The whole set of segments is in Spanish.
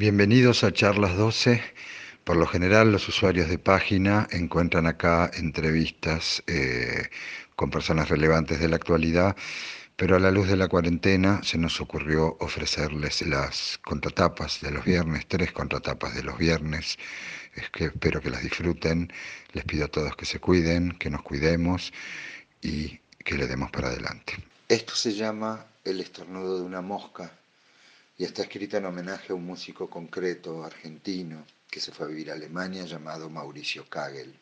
Bienvenidos a Charlas 12. Por lo general los usuarios de página encuentran acá entrevistas eh, con personas relevantes de la actualidad, pero a la luz de la cuarentena se nos ocurrió ofrecerles las contratapas de los viernes, tres contratapas de los viernes. Es que espero que las disfruten. Les pido a todos que se cuiden, que nos cuidemos y que le demos para adelante. Esto se llama El estornudo de una mosca y está escrita en homenaje a un músico concreto argentino que se fue a vivir a Alemania llamado Mauricio Kagel.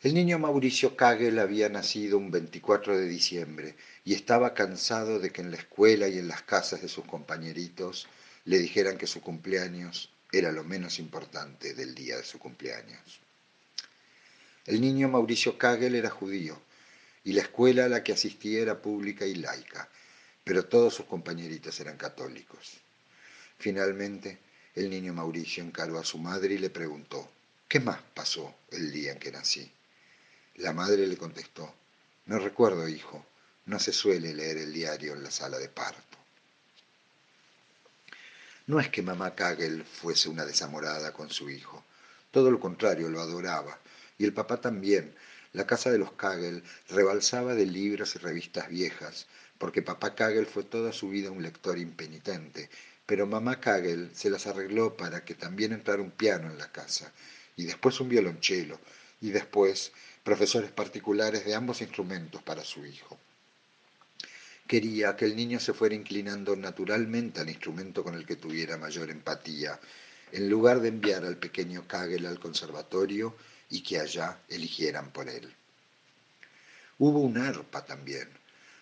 El niño Mauricio Kagel había nacido un 24 de diciembre y estaba cansado de que en la escuela y en las casas de sus compañeritos le dijeran que su cumpleaños era lo menos importante del día de su cumpleaños. El niño Mauricio Kagel era judío y la escuela a la que asistía era pública y laica, pero todos sus compañeritos eran católicos. Finalmente, el niño Mauricio encaró a su madre y le preguntó, ¿qué más pasó el día en que nací? La madre le contestó, no recuerdo, hijo, no se suele leer el diario en la sala de parto. No es que mamá Kagel fuese una desamorada con su hijo, todo lo contrario, lo adoraba, y el papá también, la casa de los Kagel rebalsaba de libros y revistas viejas, porque papá Kagel fue toda su vida un lector impenitente, pero mamá Kagel se las arregló para que también entrara un piano en la casa, y después un violonchelo, y después profesores particulares de ambos instrumentos para su hijo. Quería que el niño se fuera inclinando naturalmente al instrumento con el que tuviera mayor empatía, en lugar de enviar al pequeño Kagel al conservatorio y que allá eligieran por él. Hubo un arpa también,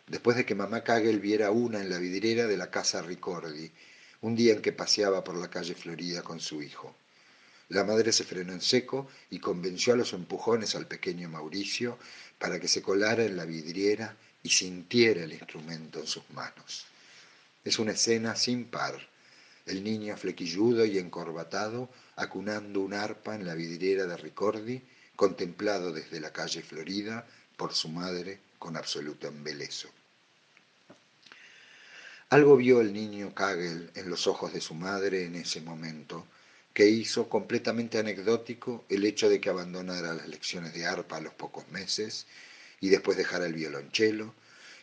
después de que mamá Kagel viera una en la vidriera de la casa Ricordi, un día en que paseaba por la calle Florida con su hijo. La madre se frenó en seco y convenció a los empujones al pequeño Mauricio para que se colara en la vidriera y sintiera el instrumento en sus manos. Es una escena sin par. El niño flequilludo y encorbatado acunando un arpa en la vidriera de Ricordi, contemplado desde la calle Florida por su madre con absoluto embeleso. Algo vio el niño Kagel en los ojos de su madre en ese momento, que hizo completamente anecdótico el hecho de que abandonara las lecciones de arpa a los pocos meses y después dejara el violonchelo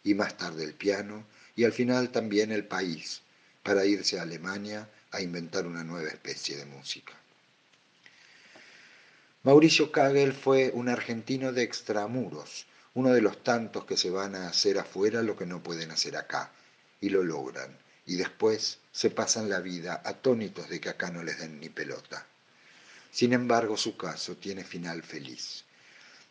y más tarde el piano y al final también el país para irse a Alemania a inventar una nueva especie de música. Mauricio Kagel fue un argentino de extramuros, uno de los tantos que se van a hacer afuera lo que no pueden hacer acá, y lo logran, y después se pasan la vida atónitos de que acá no les den ni pelota. Sin embargo, su caso tiene final feliz.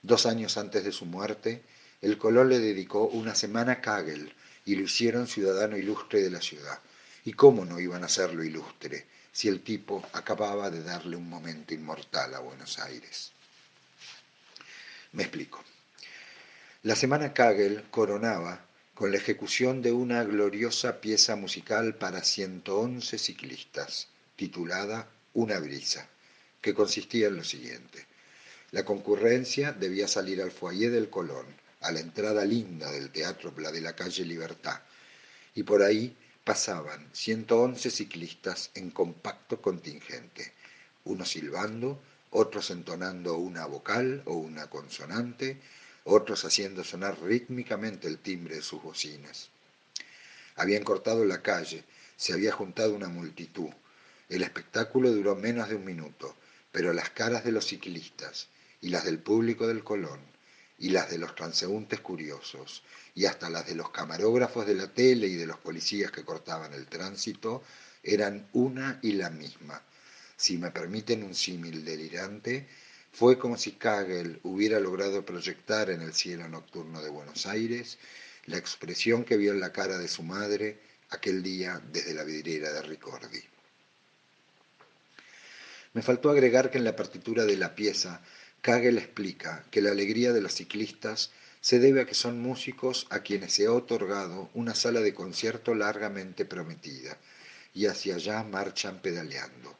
Dos años antes de su muerte, el Colón le dedicó una semana a Kagel y lo hicieron ciudadano ilustre de la ciudad. ¿Y cómo no iban a hacerlo ilustre? si el tipo acababa de darle un momento inmortal a Buenos Aires. Me explico. La Semana Kagel coronaba con la ejecución de una gloriosa pieza musical para 111 ciclistas, titulada Una brisa, que consistía en lo siguiente. La concurrencia debía salir al foyer del Colón, a la entrada linda del Teatro la de la calle Libertad, y por ahí pasaban 111 ciclistas en compacto contingente, unos silbando, otros entonando una vocal o una consonante, otros haciendo sonar rítmicamente el timbre de sus bocinas. Habían cortado la calle, se había juntado una multitud. El espectáculo duró menos de un minuto, pero las caras de los ciclistas y las del público del Colón y las de los transeúntes curiosos y hasta las de los camarógrafos de la tele y de los policías que cortaban el tránsito eran una y la misma. Si me permiten un símil delirante, fue como si Kagel hubiera logrado proyectar en el cielo nocturno de Buenos Aires la expresión que vio en la cara de su madre aquel día desde la vidriera de Ricordi. Me faltó agregar que en la partitura de la pieza Kagel explica que la alegría de los ciclistas se debe a que son músicos a quienes se ha otorgado una sala de concierto largamente prometida, y hacia allá marchan pedaleando.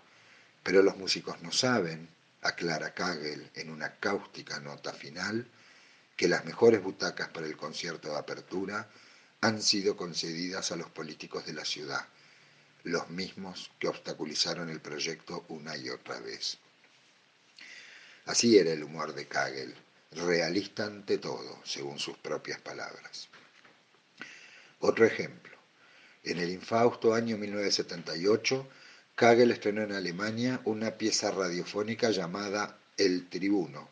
Pero los músicos no saben, aclara Kagel en una cáustica nota final, que las mejores butacas para el concierto de apertura han sido concedidas a los políticos de la ciudad, los mismos que obstaculizaron el proyecto una y otra vez. Así era el humor de Kagel, realista ante todo, según sus propias palabras. Otro ejemplo. En el infausto año 1978, Kagel estrenó en Alemania una pieza radiofónica llamada El Tribuno,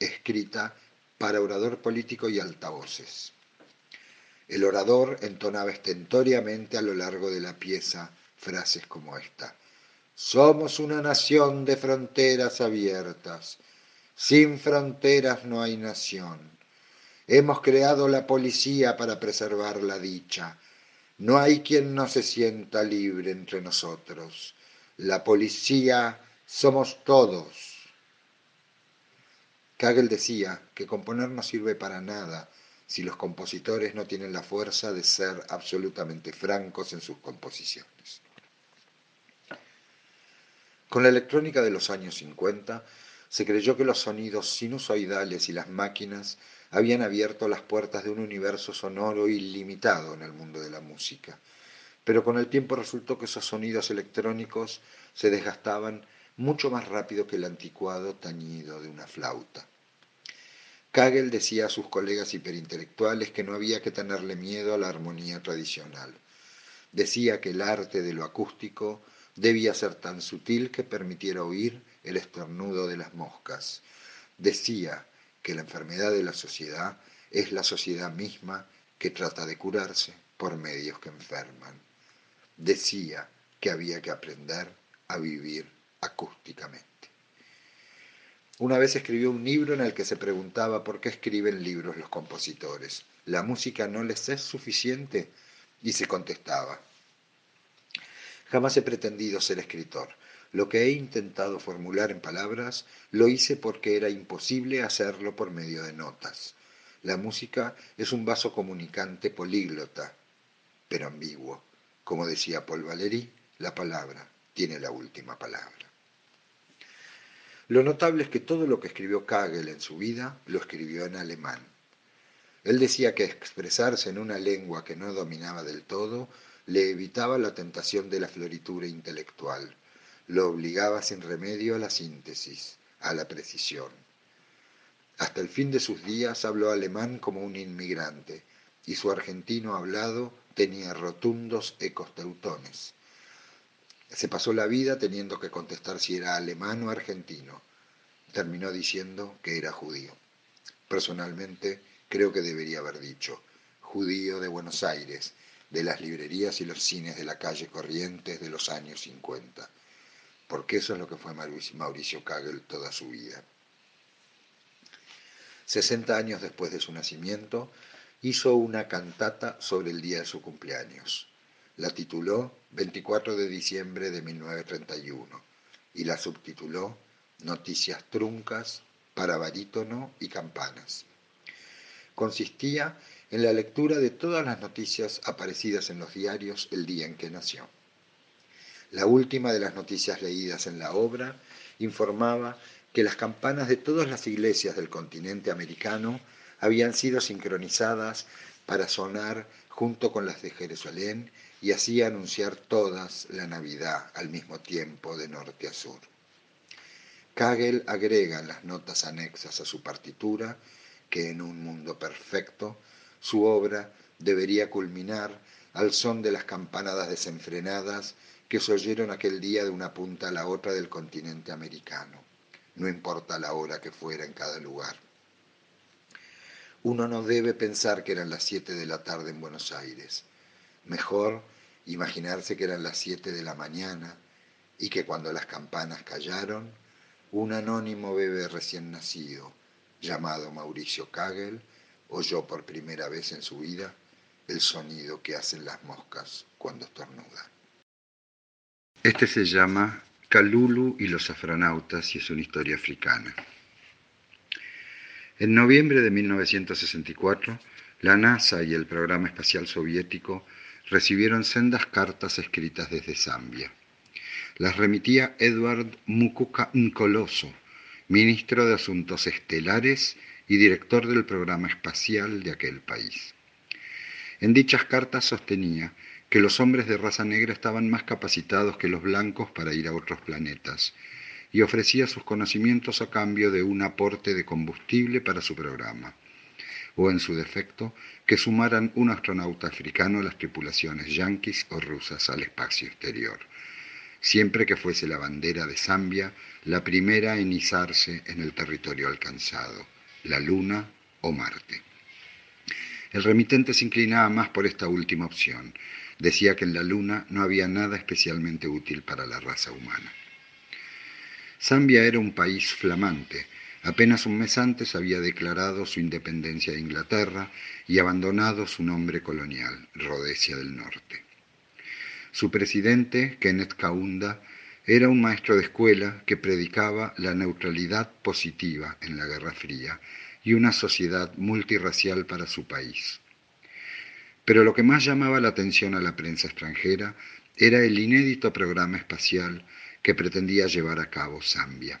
escrita para orador político y altavoces. El orador entonaba estentoriamente a lo largo de la pieza frases como esta. Somos una nación de fronteras abiertas. Sin fronteras no hay nación. Hemos creado la policía para preservar la dicha. No hay quien no se sienta libre entre nosotros. La policía somos todos. Kagel decía que componer no sirve para nada si los compositores no tienen la fuerza de ser absolutamente francos en sus composiciones. Con la electrónica de los años 50 se creyó que los sonidos sinusoidales y las máquinas habían abierto las puertas de un universo sonoro ilimitado en el mundo de la música. Pero con el tiempo resultó que esos sonidos electrónicos se desgastaban mucho más rápido que el anticuado tañido de una flauta. Kagel decía a sus colegas hiperintelectuales que no había que tenerle miedo a la armonía tradicional. Decía que el arte de lo acústico debía ser tan sutil que permitiera oír el estornudo de las moscas. Decía que la enfermedad de la sociedad es la sociedad misma que trata de curarse por medios que enferman. Decía que había que aprender a vivir acústicamente. Una vez escribió un libro en el que se preguntaba por qué escriben libros los compositores. ¿La música no les es suficiente? Y se contestaba. Jamás he pretendido ser escritor. Lo que he intentado formular en palabras lo hice porque era imposible hacerlo por medio de notas. La música es un vaso comunicante políglota, pero ambiguo. Como decía Paul Valéry, la palabra tiene la última palabra. Lo notable es que todo lo que escribió Kagel en su vida lo escribió en alemán. Él decía que expresarse en una lengua que no dominaba del todo le evitaba la tentación de la floritura intelectual, lo obligaba sin remedio a la síntesis, a la precisión. Hasta el fin de sus días habló alemán como un inmigrante, y su argentino hablado tenía rotundos ecos teutones. Se pasó la vida teniendo que contestar si era alemán o argentino. Terminó diciendo que era judío. Personalmente creo que debería haber dicho judío de Buenos Aires, de las librerías y los cines de la calle Corrientes de los años 50, porque eso es lo que fue Mauricio Kagel toda su vida. 60 años después de su nacimiento, hizo una cantata sobre el día de su cumpleaños. La tituló 24 de diciembre de 1931 y la subtituló Noticias truncas para barítono y campanas. Consistía en la lectura de todas las noticias aparecidas en los diarios el día en que nació. La última de las noticias leídas en la obra informaba que las campanas de todas las iglesias del continente americano habían sido sincronizadas para sonar junto con las de Jerusalén y así anunciar todas la Navidad al mismo tiempo de norte a sur. Kagel agrega en las notas anexas a su partitura que en un mundo perfecto su obra debería culminar al son de las campanadas desenfrenadas que se oyeron aquel día de una punta a la otra del continente americano, no importa la hora que fuera en cada lugar. Uno no debe pensar que eran las siete de la tarde en Buenos Aires. Mejor imaginarse que eran las siete de la mañana y que cuando las campanas callaron, un anónimo bebé recién nacido, llamado Mauricio Kagel, oyó por primera vez en su vida el sonido que hacen las moscas cuando estornudan. Este se llama Kalulu y los afronautas y es una historia africana. En noviembre de 1964, la NASA y el programa espacial soviético recibieron sendas cartas escritas desde Zambia. Las remitía Edward Mukuka Nkoloso, ministro de Asuntos Estelares y director del programa espacial de aquel país. En dichas cartas sostenía que los hombres de raza negra estaban más capacitados que los blancos para ir a otros planetas y ofrecía sus conocimientos a cambio de un aporte de combustible para su programa, o en su defecto, que sumaran un astronauta africano a las tripulaciones yanquis o rusas al espacio exterior, siempre que fuese la bandera de Zambia la primera en izarse en el territorio alcanzado, la Luna o Marte. El remitente se inclinaba más por esta última opción. Decía que en la Luna no había nada especialmente útil para la raza humana. Zambia era un país flamante. Apenas un mes antes había declarado su independencia de Inglaterra y abandonado su nombre colonial, Rhodesia del Norte. Su presidente, Kenneth Kaunda, era un maestro de escuela que predicaba la neutralidad positiva en la Guerra Fría y una sociedad multirracial para su país. Pero lo que más llamaba la atención a la prensa extranjera era el inédito programa espacial que pretendía llevar a cabo Zambia.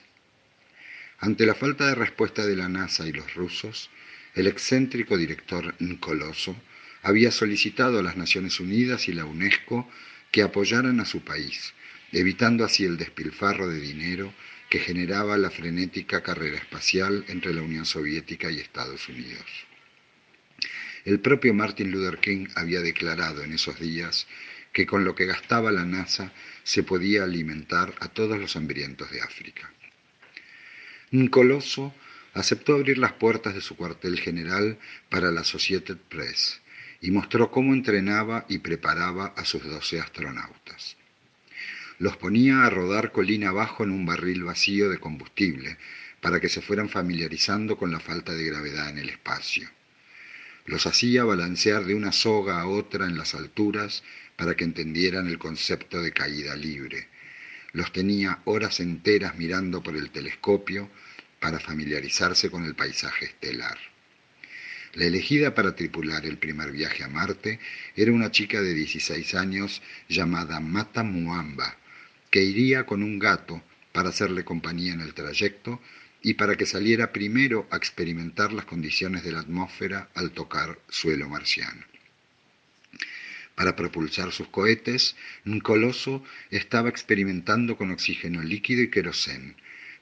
Ante la falta de respuesta de la NASA y los rusos, el excéntrico director Ncoloso había solicitado a las Naciones Unidas y la UNESCO que apoyaran a su país, evitando así el despilfarro de dinero que generaba la frenética carrera espacial entre la Unión Soviética y Estados Unidos. El propio Martin Luther King había declarado en esos días que con lo que gastaba la NASA se podía alimentar a todos los hambrientos de África. Un coloso aceptó abrir las puertas de su cuartel general para la Associated Press y mostró cómo entrenaba y preparaba a sus doce astronautas. Los ponía a rodar colina abajo en un barril vacío de combustible para que se fueran familiarizando con la falta de gravedad en el espacio. Los hacía balancear de una soga a otra en las alturas para que entendieran el concepto de caída libre. Los tenía horas enteras mirando por el telescopio para familiarizarse con el paisaje estelar. La elegida para tripular el primer viaje a Marte era una chica de 16 años llamada Mata Muamba, que iría con un gato para hacerle compañía en el trayecto y para que saliera primero a experimentar las condiciones de la atmósfera al tocar suelo marciano. Para propulsar sus cohetes, un coloso estaba experimentando con oxígeno líquido y querosén,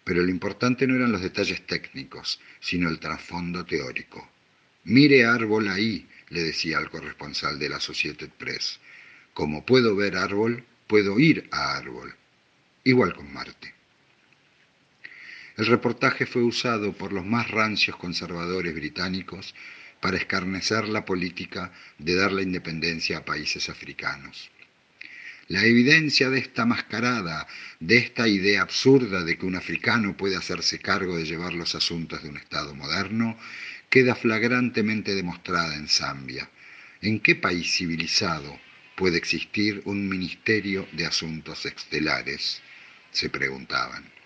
pero lo importante no eran los detalles técnicos, sino el trasfondo teórico. Mire árbol ahí, le decía al corresponsal de la Associated Press. Como puedo ver árbol, puedo ir a árbol. Igual con Marte. El reportaje fue usado por los más rancios conservadores británicos para escarnecer la política de dar la independencia a países africanos. La evidencia de esta mascarada, de esta idea absurda de que un africano puede hacerse cargo de llevar los asuntos de un Estado moderno, queda flagrantemente demostrada en Zambia. ¿En qué país civilizado puede existir un ministerio de asuntos estelares? se preguntaban.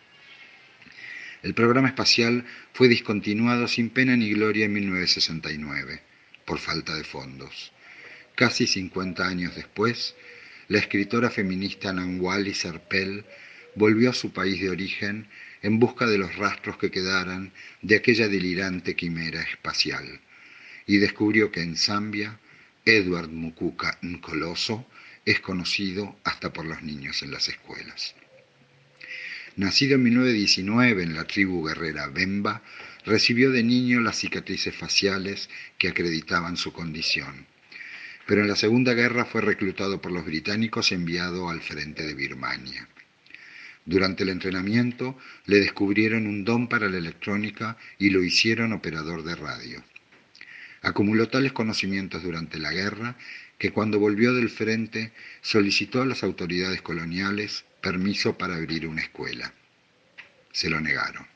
El programa espacial fue discontinuado sin pena ni gloria en 1969, por falta de fondos. Casi 50 años después, la escritora feminista Nanwali Serpel volvió a su país de origen en busca de los rastros que quedaran de aquella delirante quimera espacial y descubrió que en Zambia Edward Mukuka Nkoloso es conocido hasta por los niños en las escuelas. Nacido en 1919 en la tribu guerrera Bemba, recibió de niño las cicatrices faciales que acreditaban su condición. Pero en la Segunda Guerra fue reclutado por los británicos y enviado al frente de Birmania. Durante el entrenamiento le descubrieron un don para la electrónica y lo hicieron operador de radio. Acumuló tales conocimientos durante la guerra que cuando volvió del frente solicitó a las autoridades coloniales permiso para abrir una escuela. Se lo negaron.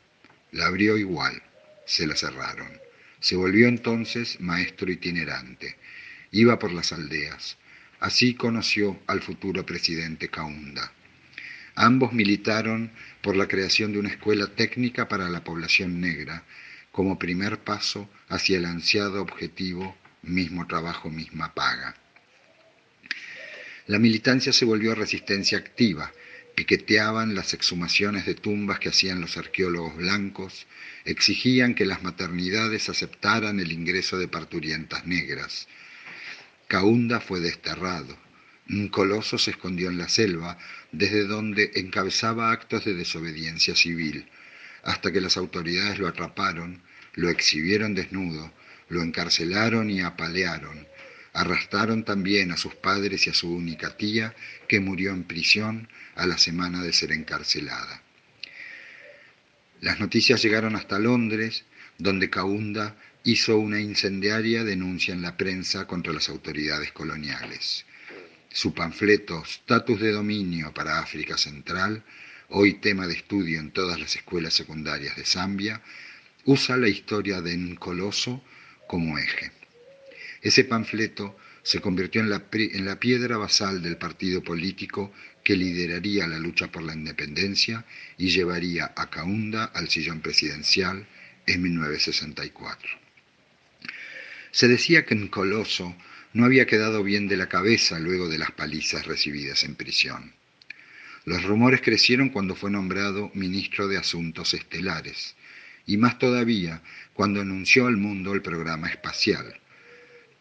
La abrió igual, se la cerraron. Se volvió entonces maestro itinerante. Iba por las aldeas. Así conoció al futuro presidente Kaunda. Ambos militaron por la creación de una escuela técnica para la población negra, como primer paso hacia el ansiado objetivo mismo trabajo, misma paga. La militancia se volvió resistencia activa piqueteaban las exhumaciones de tumbas que hacían los arqueólogos blancos, exigían que las maternidades aceptaran el ingreso de parturientas negras. Kaunda fue desterrado. Un coloso se escondió en la selva, desde donde encabezaba actos de desobediencia civil, hasta que las autoridades lo atraparon, lo exhibieron desnudo, lo encarcelaron y apalearon. Arrastraron también a sus padres y a su única tía, que murió en prisión a la semana de ser encarcelada. Las noticias llegaron hasta Londres, donde Kaunda hizo una incendiaria denuncia en la prensa contra las autoridades coloniales. Su panfleto Status de Dominio para África Central, hoy tema de estudio en todas las escuelas secundarias de Zambia, usa la historia de Nkoloso como eje. Ese panfleto se convirtió en la, en piedra basal del partido político que lideraría la lucha por la independencia y llevaría a Kaunda al sillón presidencial en 1964. Se decía que Nkoloso no había quedado bien de la cabeza luego de las palizas recibidas en prisión. Los rumores crecieron cuando fue nombrado ministro de Asuntos Estelares, y más todavía cuando anunció al mundo el programa espacial.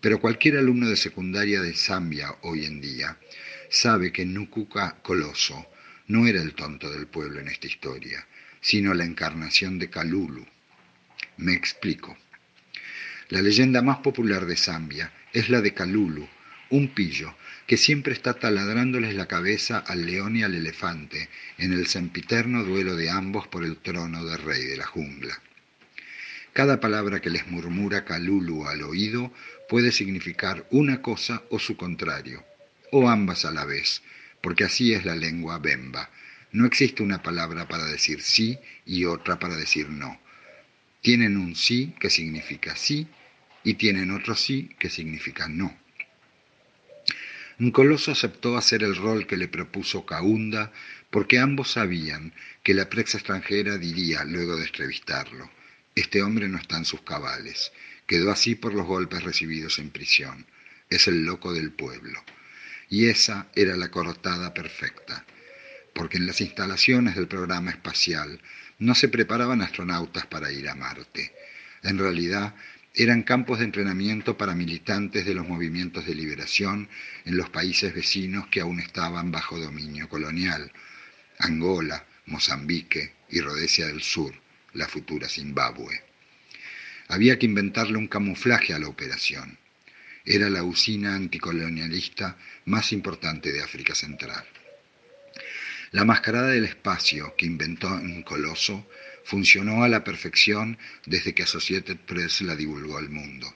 Pero cualquier alumno de secundaria de Zambia hoy en día sabe que Nukuka Coloso no era el tonto del pueblo en esta historia, sino la encarnación de Kalulu. Me explico. La leyenda más popular de Zambia es la de Kalulu, un pillo que siempre está taladrandole la cabeza al león y al elefante en el sempiterno duelo de ambos por el trono de rey de la jungla. Cada palabra que les murmura Kalulu al oído puede significar una cosa o su contrario, o ambas a la vez, porque así es la lengua bemba. No existe una palabra para decir sí y otra para decir no. Tienen un sí que significa sí y tienen otro sí que significa no. Un coloso aceptó hacer el rol que le propuso Kaunda porque ambos sabían que la prensa extranjera diría luego de entrevistarlo, este hombre no está en sus cabales, quedó así por los golpes recibidos en prisión, es el loco del pueblo. Y esa era la cortada perfecta, porque en las instalaciones del programa espacial no se preparaban astronautas para ir a Marte. En realidad eran campos de entrenamiento para militantes de los movimientos de liberación en los países vecinos que aún estaban bajo dominio colonial, Angola, Mozambique y Rhodesia del Sur, la futura Zimbabue. Había que inventarle un camuflaje a la operación. Era la usina anticolonialista más importante de África Central. La mascarada del espacio que inventó un coloso funcionó a la perfección desde que Associated Press la divulgó al mundo.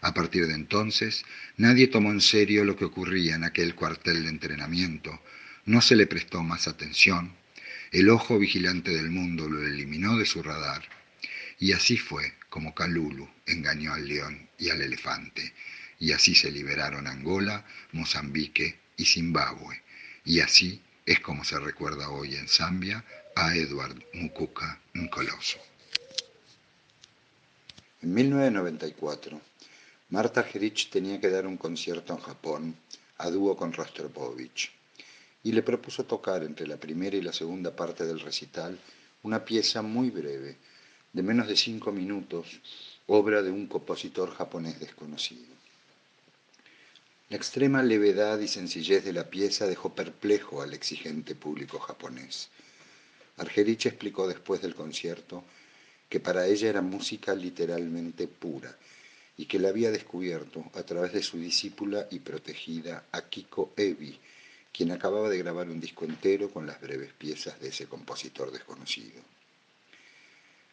A partir de entonces, nadie tomó en serio lo que ocurría en aquel cuartel de entrenamiento, no se le prestó más atención, el ojo vigilante del mundo lo eliminó de su radar, y así fue como Kalulu engañó al león y al elefante, y así se liberaron Angola, Mozambique y Zimbabue, y así es como se recuerda hoy en Zambia a Edward Mukuka Nkoloso. En 1994, Marta Argerich tenía que dar un concierto en Japón a dúo con Rostropovich y le propuso tocar entre la primera y la segunda parte del recital una pieza muy breve, de menos de cinco minutos, obra de un compositor japonés desconocido. La extrema levedad y sencillez de la pieza dejó perplejo al exigente público japonés. Argerich explicó después del concierto que para ella era música literalmente pura y que la había descubierto a través de su discípula y protegida Akiko Ebi, quien acababa de grabar un disco entero con las breves piezas de ese compositor desconocido.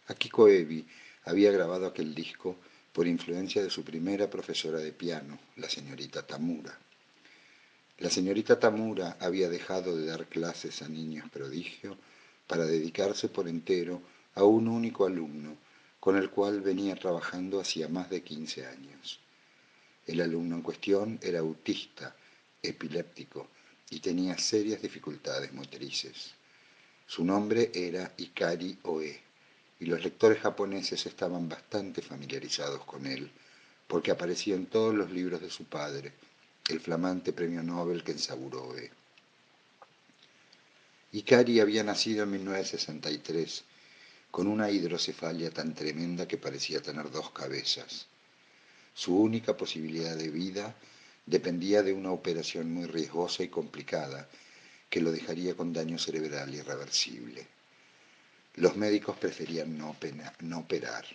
Akiko Ebi había grabado aquel disco por influencia de su primera profesora de piano, la señorita Tamura. La señorita Tamura había dejado de dar clases a niños prodigio para dedicarse por entero a un único alumno con el cual venía trabajando hacía más de 15 años. El alumno en cuestión era autista, epiléptico y tenía serias dificultades motrices. Su nombre era Ikari Oe y los lectores japoneses estaban bastante familiarizados con él porque aparecía en todos los libros de su padre, el flamante premio Nobel Kensaburo Oe. Ikari había nacido en 1963, con una hidrocefalia tan tremenda que parecía tener dos cabezas. Su única posibilidad de vida dependía de una operación muy riesgosa y complicada que lo dejaría con daño cerebral irreversible. Los médicos preferían no, operar,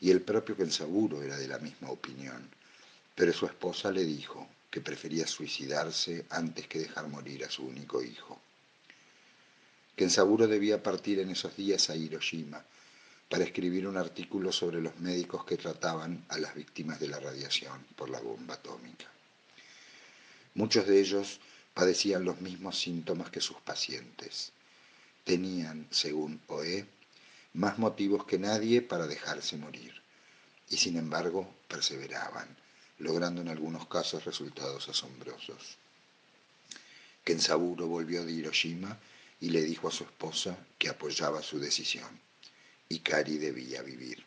y el propio Kensaburo era de la misma opinión, pero su esposa le dijo que prefería suicidarse antes que dejar morir a su único hijo. Kensaburo debía partir en esos días a Hiroshima para escribir un artículo sobre los médicos que trataban a las víctimas de la radiación por la bomba atómica. Muchos de ellos padecían los mismos síntomas que sus pacientes. Tenían, según Oe, más motivos que nadie para dejarse morir, y sin embargo perseveraban, logrando en algunos casos resultados asombrosos. Kensaburo volvió de Hiroshima y le dijo a su esposa que apoyaba su decisión. Ikari debía vivir.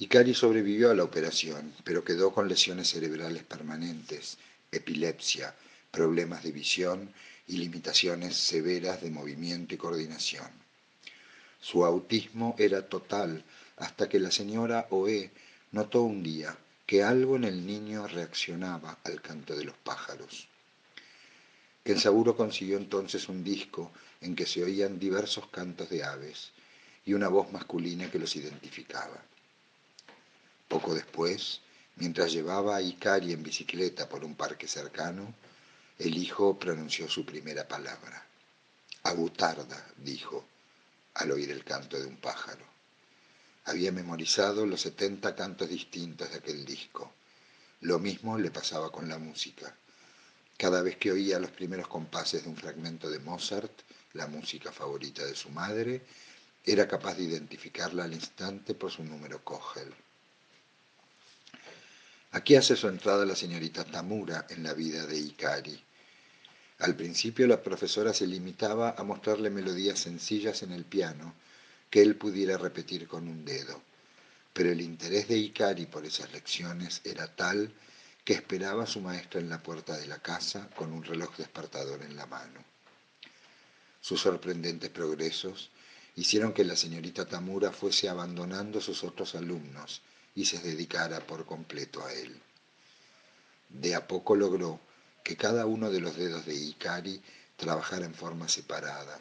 Ikari sobrevivió a la operación, pero quedó con lesiones cerebrales permanentes, epilepsia, problemas de visión y limitaciones severas de movimiento y coordinación. Su autismo era total hasta que la señora Oe notó un día que algo en el niño reaccionaba al canto de los pájaros. Kensaburo consiguió entonces un disco en que se oían diversos cantos de aves y una voz masculina que los identificaba. Poco después, mientras llevaba a Ikari en bicicleta por un parque cercano, el hijo pronunció su primera palabra. Agutarda, dijo, al oír el canto de un pájaro. Había memorizado los setenta cantos distintos de aquel disco. Lo mismo le pasaba con la música. Cada vez que oía los primeros compases de un fragmento de Mozart, la música favorita de su madre, era capaz de identificarla al instante por su número Kogel. Aquí hace su entrada la señorita Tamura en la vida de Ikari. Al principio la profesora se limitaba a mostrarle melodías sencillas en el piano que él pudiera repetir con un dedo, pero el interés de Ikari por esas lecciones era tal que esperaba a su maestra en la puerta de la casa con un reloj despertador en la mano. Sus sorprendentes progresos hicieron que la señorita Tamura fuese abandonando a sus otros alumnos y se dedicara por completo a él. De a poco logró que cada uno de los dedos de Ikari trabajara en forma separada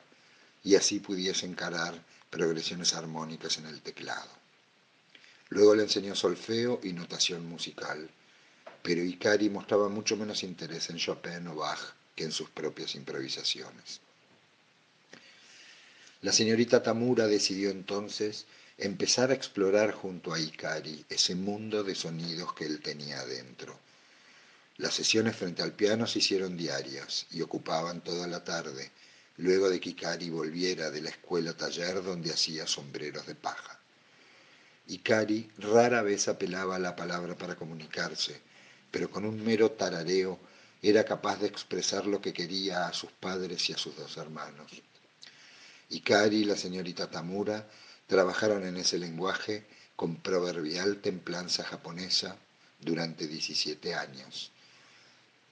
y así pudiese encarar progresiones armónicas en el teclado. Luego le enseñó solfeo y notación musical pero Ikari mostraba mucho menos interés en Chopin o Bach que en sus propias improvisaciones. La señorita Tamura decidió entonces empezar a explorar junto a Ikari ese mundo de sonidos que él tenía adentro. Las sesiones frente al piano se hicieron diarias y ocupaban toda la tarde, luego de que Ikari volviera de la escuela taller donde hacía sombreros de paja. Ikari rara vez apelaba a la palabra para comunicarse, pero con un mero tarareo era capaz de expresar lo que quería a sus padres y a sus dos hermanos. Ikari y la señorita Tamura trabajaron en ese lenguaje con proverbial templanza japonesa durante 17 años.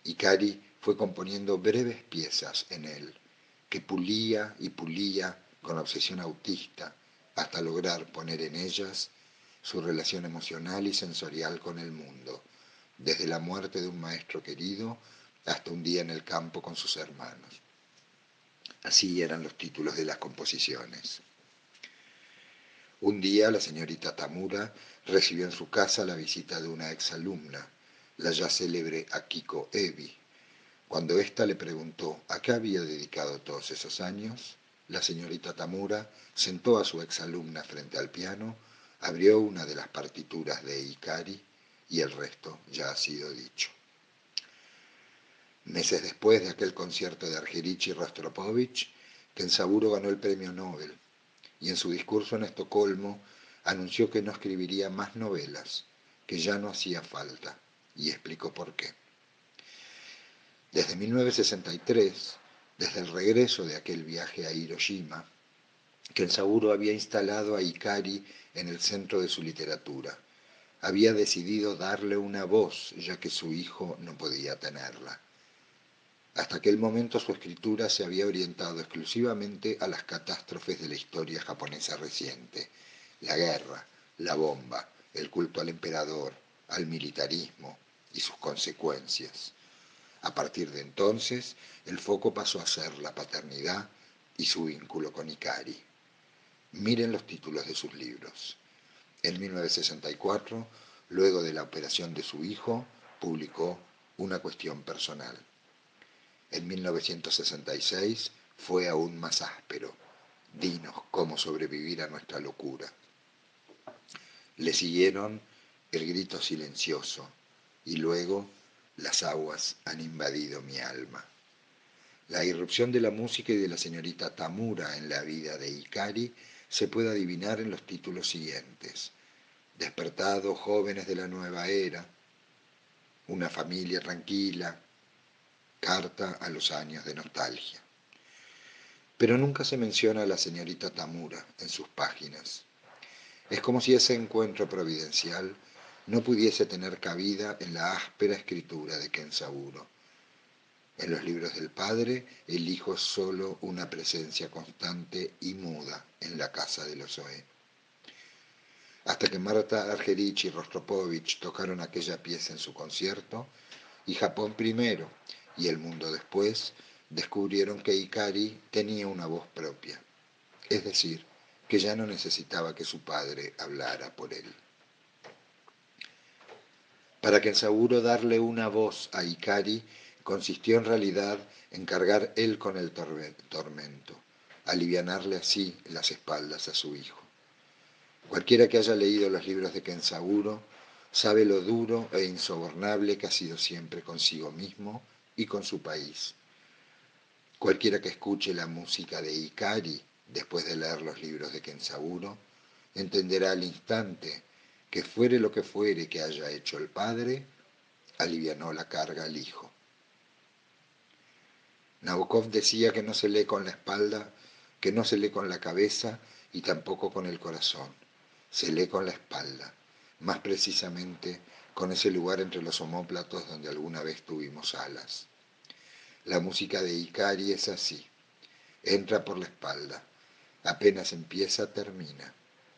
Ikari fue componiendo breves piezas en él, que pulía y pulía con obsesión autista hasta lograr poner en ellas su relación emocional y sensorial con el mundo desde la muerte de un maestro querido hasta un día en el campo con sus hermanos. Así eran los títulos de las composiciones. Un día la señorita Tamura recibió en su casa la visita de una exalumna, la ya célebre Akiko Ebi. Cuando ésta le preguntó a qué había dedicado todos esos años, la señorita Tamura sentó a su exalumna frente al piano, abrió una de las partituras de Ikari y el resto ya ha sido dicho. Meses después de aquel concierto de Argerich y Rostropovich, Kensaburo ganó el premio Nobel y en su discurso en Estocolmo anunció que no escribiría más novelas, que ya no hacía falta, y explicó por qué. Desde 1963, desde el regreso de aquel viaje a Hiroshima, Kensaburo había instalado a Ikari en el centro de su literatura había decidido darle una voz, ya que su hijo no podía tenerla. Hasta aquel momento su escritura se había orientado exclusivamente a las catástrofes de la historia japonesa reciente, la guerra, la bomba, el culto al emperador, al militarismo, y sus consecuencias. A partir de entonces, el foco pasó a ser la paternidad y su vínculo con Ikari. Miren los títulos de sus libros. En 1964, luego de la operación de su hijo, publicó Una cuestión personal. En 1966 fue aún más áspero. Dinos cómo sobrevivir a nuestra locura. Le siguieron el grito silencioso y luego las aguas han invadido mi alma. La irrupción de la música y de la señorita Tamura en la vida de Ikari se puede adivinar en los títulos siguientes. Despertados jóvenes de la nueva era, una familia tranquila, carta a los años de nostalgia. Pero nunca se menciona a la señorita Tamura en sus páginas. Es como si ese encuentro providencial no pudiese tener cabida en la áspera escritura de Kensaburo. En los libros del padre, el hijo solo una presencia constante y muda en la casa de los Oe. Hasta que Marta Argerich y Rostropovich tocaron aquella pieza en su concierto, y Japón primero y el mundo después descubrieron que Ikari tenía una voz propia, es decir, que ya no necesitaba que su padre hablara por él. Para Kensaburo darle una voz a Ikari consistió en realidad en cargar él con el tormento, alivianarle así las espaldas a su hijo. Cualquiera que haya leído los libros de Kensaburo sabe lo duro e insobornable que ha sido siempre consigo mismo y con su país. Cualquiera que escuche la música de Ikari después de leer los libros de Kensaburo entenderá al instante que fuere lo que fuere que haya hecho el padre, alivianó la carga al hijo. Nabokov decía que no se lee con la espalda, que no se lee con la cabeza y tampoco con el corazón, se lee con la espalda, más precisamente con ese lugar entre los homóplatos donde alguna vez tuvimos alas. La música de Ikari es así, entra por la espalda, apenas empieza, termina,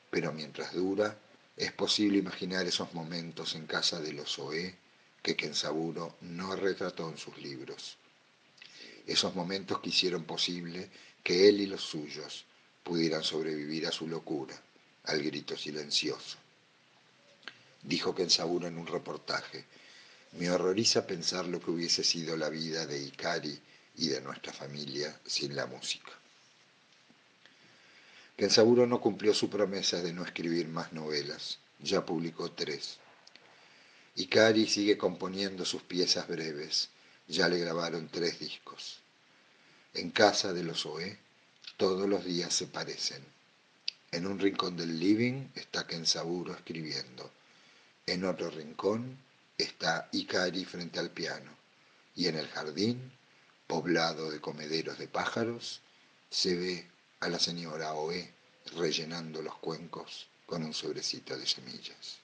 pero mientras dura, es posible imaginar esos momentos en casa de los Oe que Kensaburo no retrató en sus libros. Esos momentos que hicieron posible que él y los suyos pudieran sobrevivir a su locura, al grito silencioso. Dijo Kensaburo en un reportaje, me horroriza pensar lo que hubiese sido la vida de Ikari y de nuestra familia sin la música. Kensaburo no cumplió su promesa de no escribir más novelas, ya publicó tres. Ikari sigue componiendo sus piezas breves, ya le grabaron tres discos. En casa de los Oe, todos los días se parecen. En un rincón del living está Kensaburo escribiendo. En otro rincón está Ikari frente al piano. Y en el jardín, poblado de comederos de pájaros, se ve a la señora Oe rellenando los cuencos con un sobrecito de semillas.